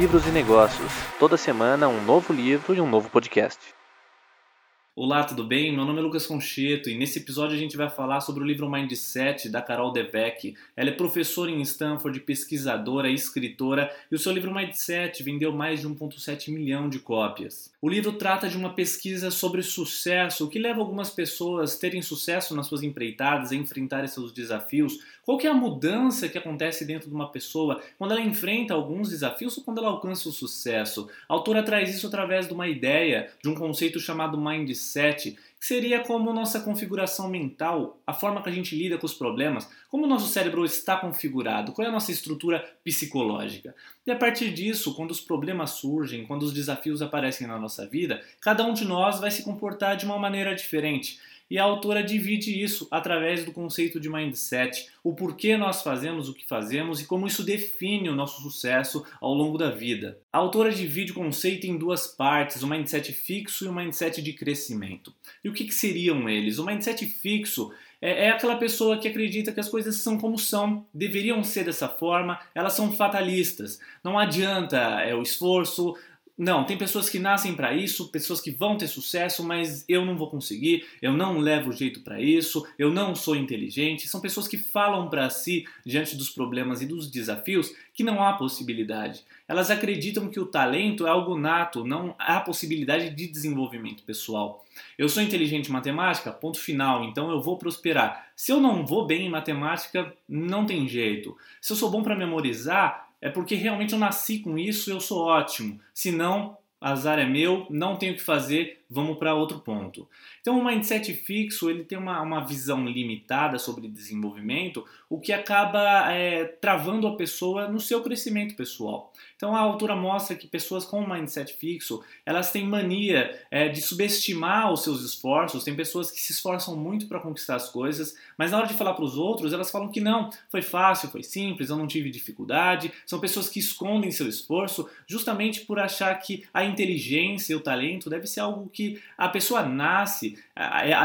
livros e negócios. Toda semana um novo livro e um novo podcast. Olá, tudo bem? Meu nome é Lucas Concheto e nesse episódio a gente vai falar sobre o livro Mindset da Carol Dweck. Ela é professora em Stanford, pesquisadora e escritora e o seu livro Mindset vendeu mais de 1,7 milhão de cópias. O livro trata de uma pesquisa sobre sucesso, o que leva algumas pessoas a terem sucesso nas suas empreitadas, a enfrentarem seus desafios. Qual que é a mudança que acontece dentro de uma pessoa quando ela enfrenta alguns desafios ou quando ela alcança o sucesso? A autora traz isso através de uma ideia, de um conceito chamado Mindset que seria como nossa configuração mental, a forma que a gente lida com os problemas, como o nosso cérebro está configurado, qual é a nossa estrutura psicológica. E a partir disso, quando os problemas surgem, quando os desafios aparecem na nossa vida, cada um de nós vai se comportar de uma maneira diferente. E a autora divide isso através do conceito de mindset, o porquê nós fazemos o que fazemos e como isso define o nosso sucesso ao longo da vida. A autora divide o conceito em duas partes, o mindset fixo e o mindset de crescimento. E o que, que seriam eles? O mindset fixo é, é, aquela pessoa que acredita que as coisas são como são, deveriam ser dessa forma, elas são fatalistas. Não adianta é, o esforço, não, tem pessoas que nascem para isso, pessoas que vão ter sucesso, mas eu não vou conseguir, eu não levo jeito para isso, eu não sou inteligente. São pessoas que falam para si diante dos problemas e dos desafios que não há possibilidade. Elas acreditam que o talento é algo nato, não há possibilidade de desenvolvimento pessoal. Eu sou inteligente em matemática, ponto final, então eu vou prosperar. Se eu não vou bem em matemática, não tem jeito. Se eu sou bom para memorizar, é porque realmente eu nasci com isso, eu sou ótimo. Se não, azar é meu, não tenho o que fazer, vamos para outro ponto. Então, o mindset fixo ele tem uma, uma visão limitada sobre desenvolvimento, o que acaba é, travando a pessoa no seu crescimento pessoal. Então, a autora mostra que pessoas com mindset fixo elas têm mania é, de subestimar os seus esforços. Tem pessoas que se esforçam muito para conquistar as coisas, mas na hora de falar para os outros, elas falam que não, foi fácil, foi simples, eu não tive dificuldade. São pessoas que escondem seu esforço justamente por achar que a inteligência e o talento deve ser algo que a pessoa nasce.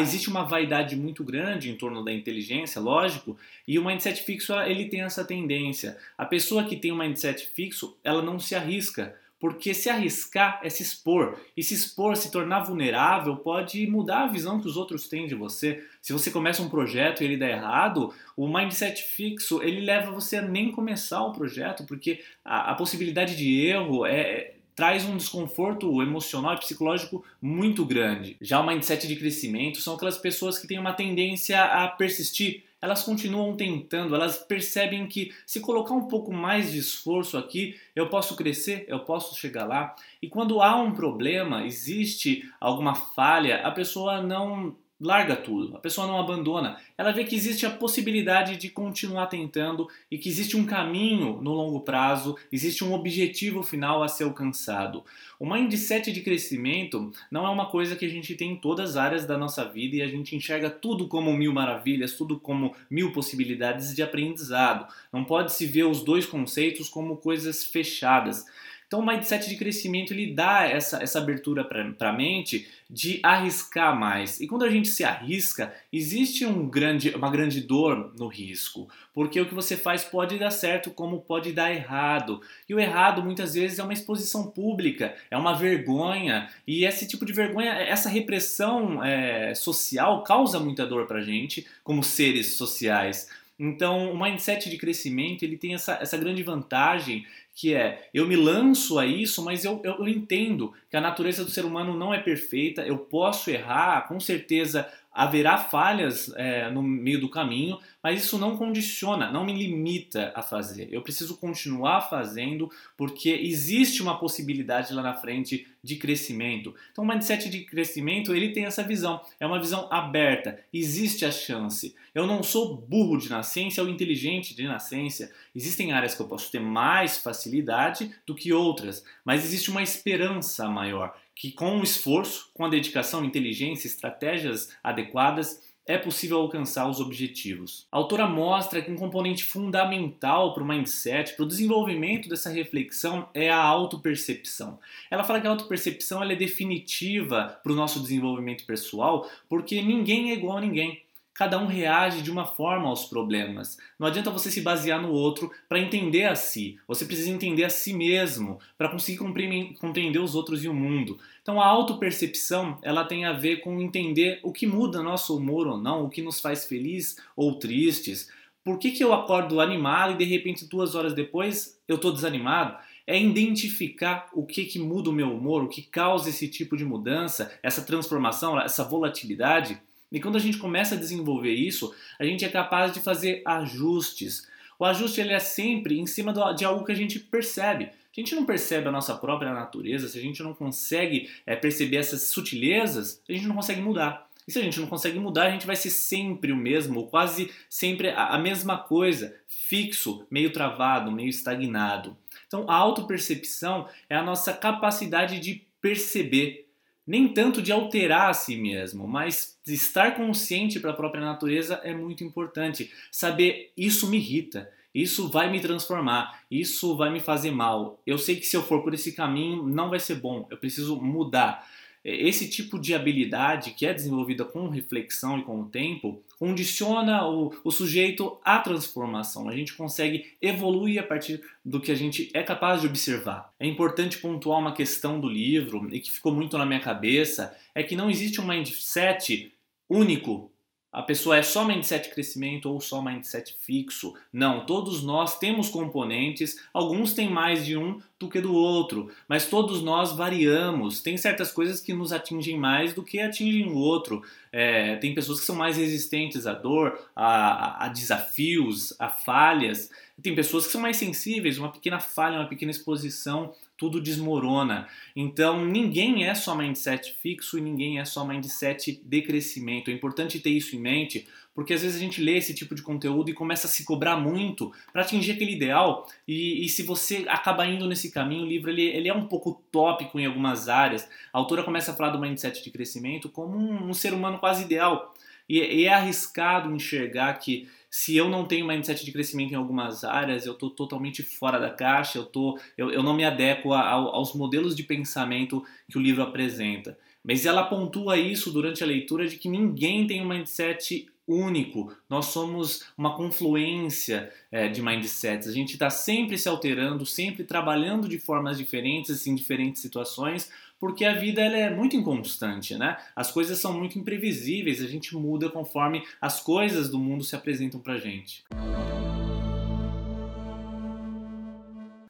Existe uma vaidade muito grande em torno da inteligência, lógico, e o mindset fixo ele tem essa tendência. A pessoa que tem um mindset fixo, ela não se arrisca porque se arriscar é se expor. E se expor, se tornar vulnerável, pode mudar a visão que os outros têm de você. Se você começa um projeto e ele dá errado, o mindset fixo ele leva você a nem começar o projeto, porque a, a possibilidade de erro é, traz um desconforto emocional e psicológico muito grande. Já o mindset de crescimento são aquelas pessoas que têm uma tendência a persistir. Elas continuam tentando, elas percebem que se colocar um pouco mais de esforço aqui, eu posso crescer, eu posso chegar lá. E quando há um problema, existe alguma falha, a pessoa não larga tudo, a pessoa não abandona. Ela vê que existe a possibilidade de continuar tentando e que existe um caminho no longo prazo, existe um objetivo final a ser alcançado. O mindset de crescimento não é uma coisa que a gente tem em todas as áreas da nossa vida e a gente enxerga tudo como mil maravilhas, tudo como mil possibilidades de aprendizado. Não pode se ver os dois conceitos como coisas fechadas. Então, o mindset de crescimento ele dá essa, essa abertura para a mente de arriscar mais. E quando a gente se arrisca, existe um grande, uma grande dor no risco, porque o que você faz pode dar certo, como pode dar errado. E o errado muitas vezes é uma exposição pública, é uma vergonha, e esse tipo de vergonha, essa repressão é, social causa muita dor para gente, como seres sociais. Então, o mindset de crescimento ele tem essa, essa grande vantagem que é eu me lanço a isso, mas eu, eu, eu, entendo que a natureza do ser humano não é perfeita, eu posso errar, com certeza haverá falhas é, no meio do caminho, mas isso não condiciona, não me limita a fazer. Eu preciso continuar fazendo porque existe uma possibilidade lá na frente de crescimento. Então, o mindset de crescimento ele tem essa visão, é uma visão aberta. Existe a chance. Eu não sou burro de nascença ou inteligente de nascença. Existem áreas que eu posso ter mais facilidade do que outras, mas existe uma esperança maior que com o esforço, com a dedicação, inteligência, estratégias adequadas, é possível alcançar os objetivos. A autora mostra que um componente fundamental para o mindset, para o desenvolvimento dessa reflexão, é a autopercepção. Ela fala que a autopercepção é definitiva para o nosso desenvolvimento pessoal, porque ninguém é igual a ninguém. Cada um reage de uma forma aos problemas. Não adianta você se basear no outro para entender a si. Você precisa entender a si mesmo para conseguir compreender os outros e o mundo. Então a autopercepção, ela tem a ver com entender o que muda nosso humor ou não, o que nos faz feliz ou tristes. Por que, que eu acordo animado e de repente duas horas depois eu estou desanimado? É identificar o que, que muda o meu humor, o que causa esse tipo de mudança, essa transformação, essa volatilidade. E quando a gente começa a desenvolver isso, a gente é capaz de fazer ajustes. O ajuste ele é sempre em cima de algo que a gente percebe. Se a gente não percebe a nossa própria natureza, se a gente não consegue é, perceber essas sutilezas, a gente não consegue mudar. E se a gente não consegue mudar, a gente vai ser sempre o mesmo, ou quase sempre a, mesma coisa, fixo, meio travado, meio estagnado. Então, a autopercepção é a nossa capacidade de perceber nem tanto de alterar a si mesmo, mas estar consciente para a própria natureza é muito importante. Saber isso me irrita, isso vai me transformar, isso vai me fazer mal. Eu sei que se eu for por esse caminho não vai ser bom, eu preciso mudar. Esse tipo de habilidade que é desenvolvida com reflexão e com o tempo condiciona o, o, sujeito à transformação. A gente consegue evoluir a partir do que a gente é capaz de observar. É importante pontuar uma questão do livro e que ficou muito na minha cabeça: é que não existe um mindset único a pessoa é só mindset crescimento ou só mindset fixo. Não, todos nós temos componentes, alguns têm mais de um do que do outro, mas todos nós variamos. Tem certas coisas que nos atingem mais do que atingem o outro. É, tem pessoas que são mais resistentes à dor, a, a desafios, a falhas. Tem pessoas que são mais sensíveis, uma pequena falha, uma pequena exposição tudo desmorona. Então, ninguém é só mindset fixo e ninguém é só mindset de crescimento. É importante ter isso em mente, porque às vezes a gente lê esse tipo de conteúdo e começa a se cobrar muito para atingir aquele ideal. E, e, se você acaba indo nesse caminho, o livro ele, ele é um pouco tópico em algumas áreas. A autora começa a falar do mindset de crescimento como um, um ser humano quase ideal. E, é arriscado enxergar que se eu não tenho mindset de crescimento em algumas áreas, eu estou totalmente fora da caixa, eu, tô, eu, eu não me adequo a, aos modelos de pensamento que o livro apresenta. Mas ela pontua isso durante a leitura de que ninguém tem um mindset único, nós somos uma confluência é, de mindsets. A gente está sempre se alterando, sempre trabalhando de formas diferentes em diferentes situações, porque a vida ela é muito inconstante, né? As coisas são muito imprevisíveis, a gente muda conforme as coisas do mundo se apresentam para gente.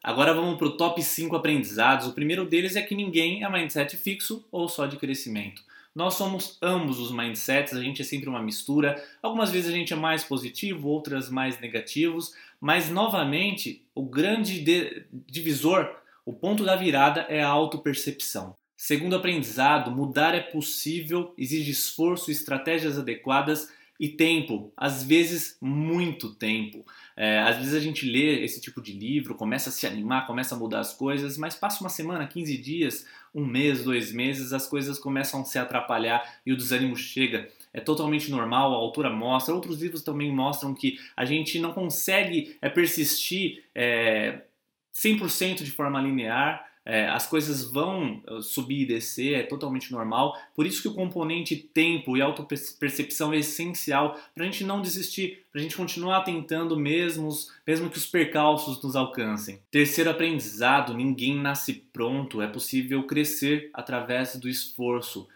Agora vamos para o top 5 aprendizados. O primeiro deles é que ninguém é mindset fixo ou só de crescimento. Nós somos ambos os mindsets, a gente é sempre uma mistura. Algumas vezes a gente é mais positivo, outras mais negativos, mas novamente o grande divisor, o ponto da virada é a autopercepção. Segundo aprendizado, mudar é possível, exige esforço, estratégias adequadas e tempo, às vezes muito tempo. É, às vezes a gente lê esse tipo de livro, começa a se animar, começa a mudar as coisas, mas passa uma semana, 15 dias, um mês, dois meses, as coisas começam a se atrapalhar e o desânimo chega. É totalmente normal, a autora mostra, outros livros também mostram que a gente não consegue é, persistir é, 100% de forma linear, é, as coisas vão uh, subir e descer, é totalmente normal. Por isso que o componente tempo e autopercepção é essencial para a gente não desistir, para a gente continuar tentando mesmo, mesmo que os percalços nos alcancem. Terceiro aprendizado: ninguém nasce pronto, é possível crescer através do esforço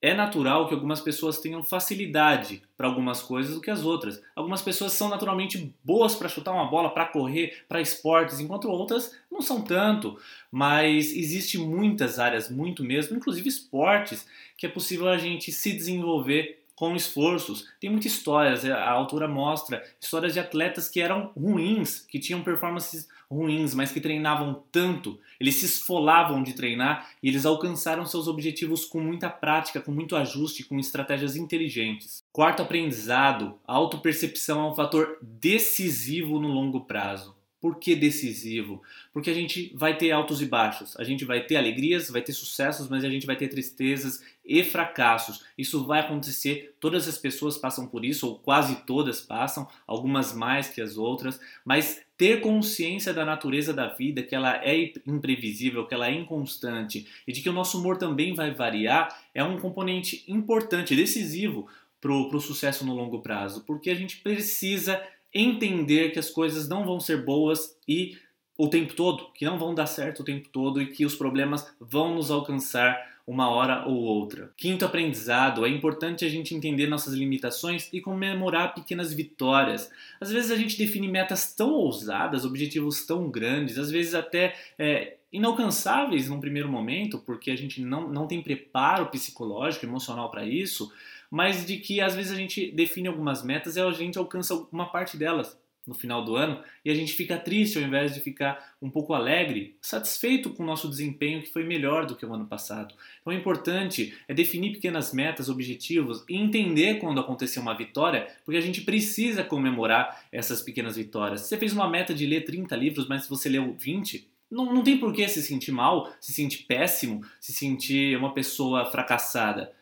é natural que algumas pessoas tenham facilidade para algumas coisas do que as outras. Algumas pessoas são naturalmente boas para chutar uma bola, para correr, para esportes, enquanto outras não são tanto. Mas existe muitas áreas, muito mesmo, inclusive esportes, que é possível a gente se desenvolver com esforços. Tem muitas histórias, a autora mostra histórias de atletas que eram ruins, que tinham performances ruins, mas que treinavam tanto, eles se esfolavam de treinar e eles alcançaram seus objetivos com muita prática, com muito ajuste, com estratégias inteligentes. Quarto aprendizado: a autopercepção é um fator decisivo no longo prazo. Por que decisivo? Porque a gente vai ter altos e baixos, a gente vai ter alegrias, vai ter sucessos, mas a gente vai ter tristezas e fracassos. Isso vai acontecer, todas as pessoas passam por isso, ou quase todas passam, algumas mais que as outras, mas ter consciência da natureza da vida, que ela é imprevisível, que ela é inconstante e de que o nosso humor também vai variar, é um componente importante, decisivo para o sucesso no longo prazo, porque a gente precisa entender que as coisas não vão ser boas e o tempo todo, que não vão dar certo o tempo todo e que os problemas vão nos alcançar uma hora ou outra. Quinto aprendizado: é importante a gente entender nossas limitações e comemorar pequenas vitórias. Às vezes a gente define metas tão ousadas, objetivos tão grandes, às vezes até é, inalcançáveis num primeiro momento, porque a gente não, não tem preparo psicológico, emocional para isso, mas de que às vezes a gente define algumas metas e a gente alcança uma parte delas no final do ano e a gente fica triste ao invés de ficar um pouco alegre, satisfeito com o nosso desempenho que foi melhor do que o ano passado. Então é importante é definir pequenas metas, objetivos e entender quando acontecer uma vitória, porque a gente precisa comemorar essas pequenas vitórias. Você fez uma meta de ler 30 livros, mas você leu 20, não, não tem por que se sentir mal, se sentir péssimo, se sentir uma pessoa fracassada.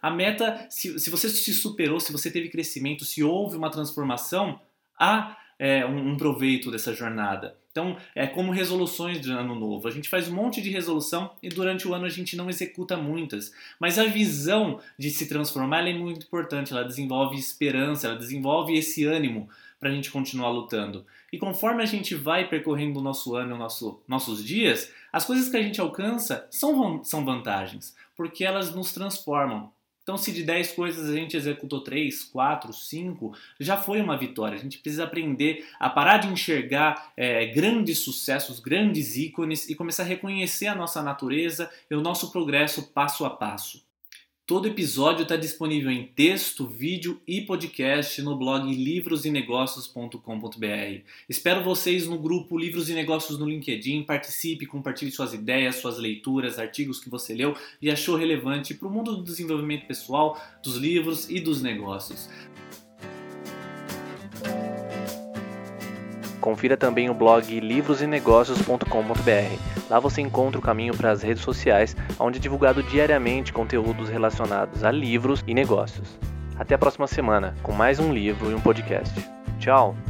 A meta, se, se você se superou, se você teve crescimento, se houve uma transformação, há é, um, um, proveito dessa jornada. Então, é como resoluções de ano novo. A gente faz um monte de resolução e durante o ano a gente não executa muitas. Mas a visão de se transformar é muito importante. Ela desenvolve esperança, ela desenvolve esse ânimo para a gente continuar lutando. E conforme a gente vai percorrendo o nosso ano, nosso, nossos dias, as coisas que a gente alcança são, são vantagens, porque elas nos transformam. Então, se de 10 coisas a gente executou 3, 4, 5, já foi uma vitória. A gente precisa aprender a parar de enxergar é, grandes sucessos, grandes ícones e começar a reconhecer a nossa natureza e o nosso progresso passo a passo. Todo episódio está disponível em texto, vídeo e podcast no blog livrosenegócios.com.br. Espero vocês no grupo Livros e Negócios no LinkedIn. Participe, compartilhe suas ideias, suas leituras, artigos que você leu e achou relevante para o mundo do desenvolvimento pessoal, dos livros e dos negócios. Confira também o blog livrosenegócios.com.br. Lá você encontra o caminho para as redes sociais, onde é divulgado diariamente conteúdos relacionados a livros e negócios. Até a próxima semana, com mais um livro e um podcast. Tchau!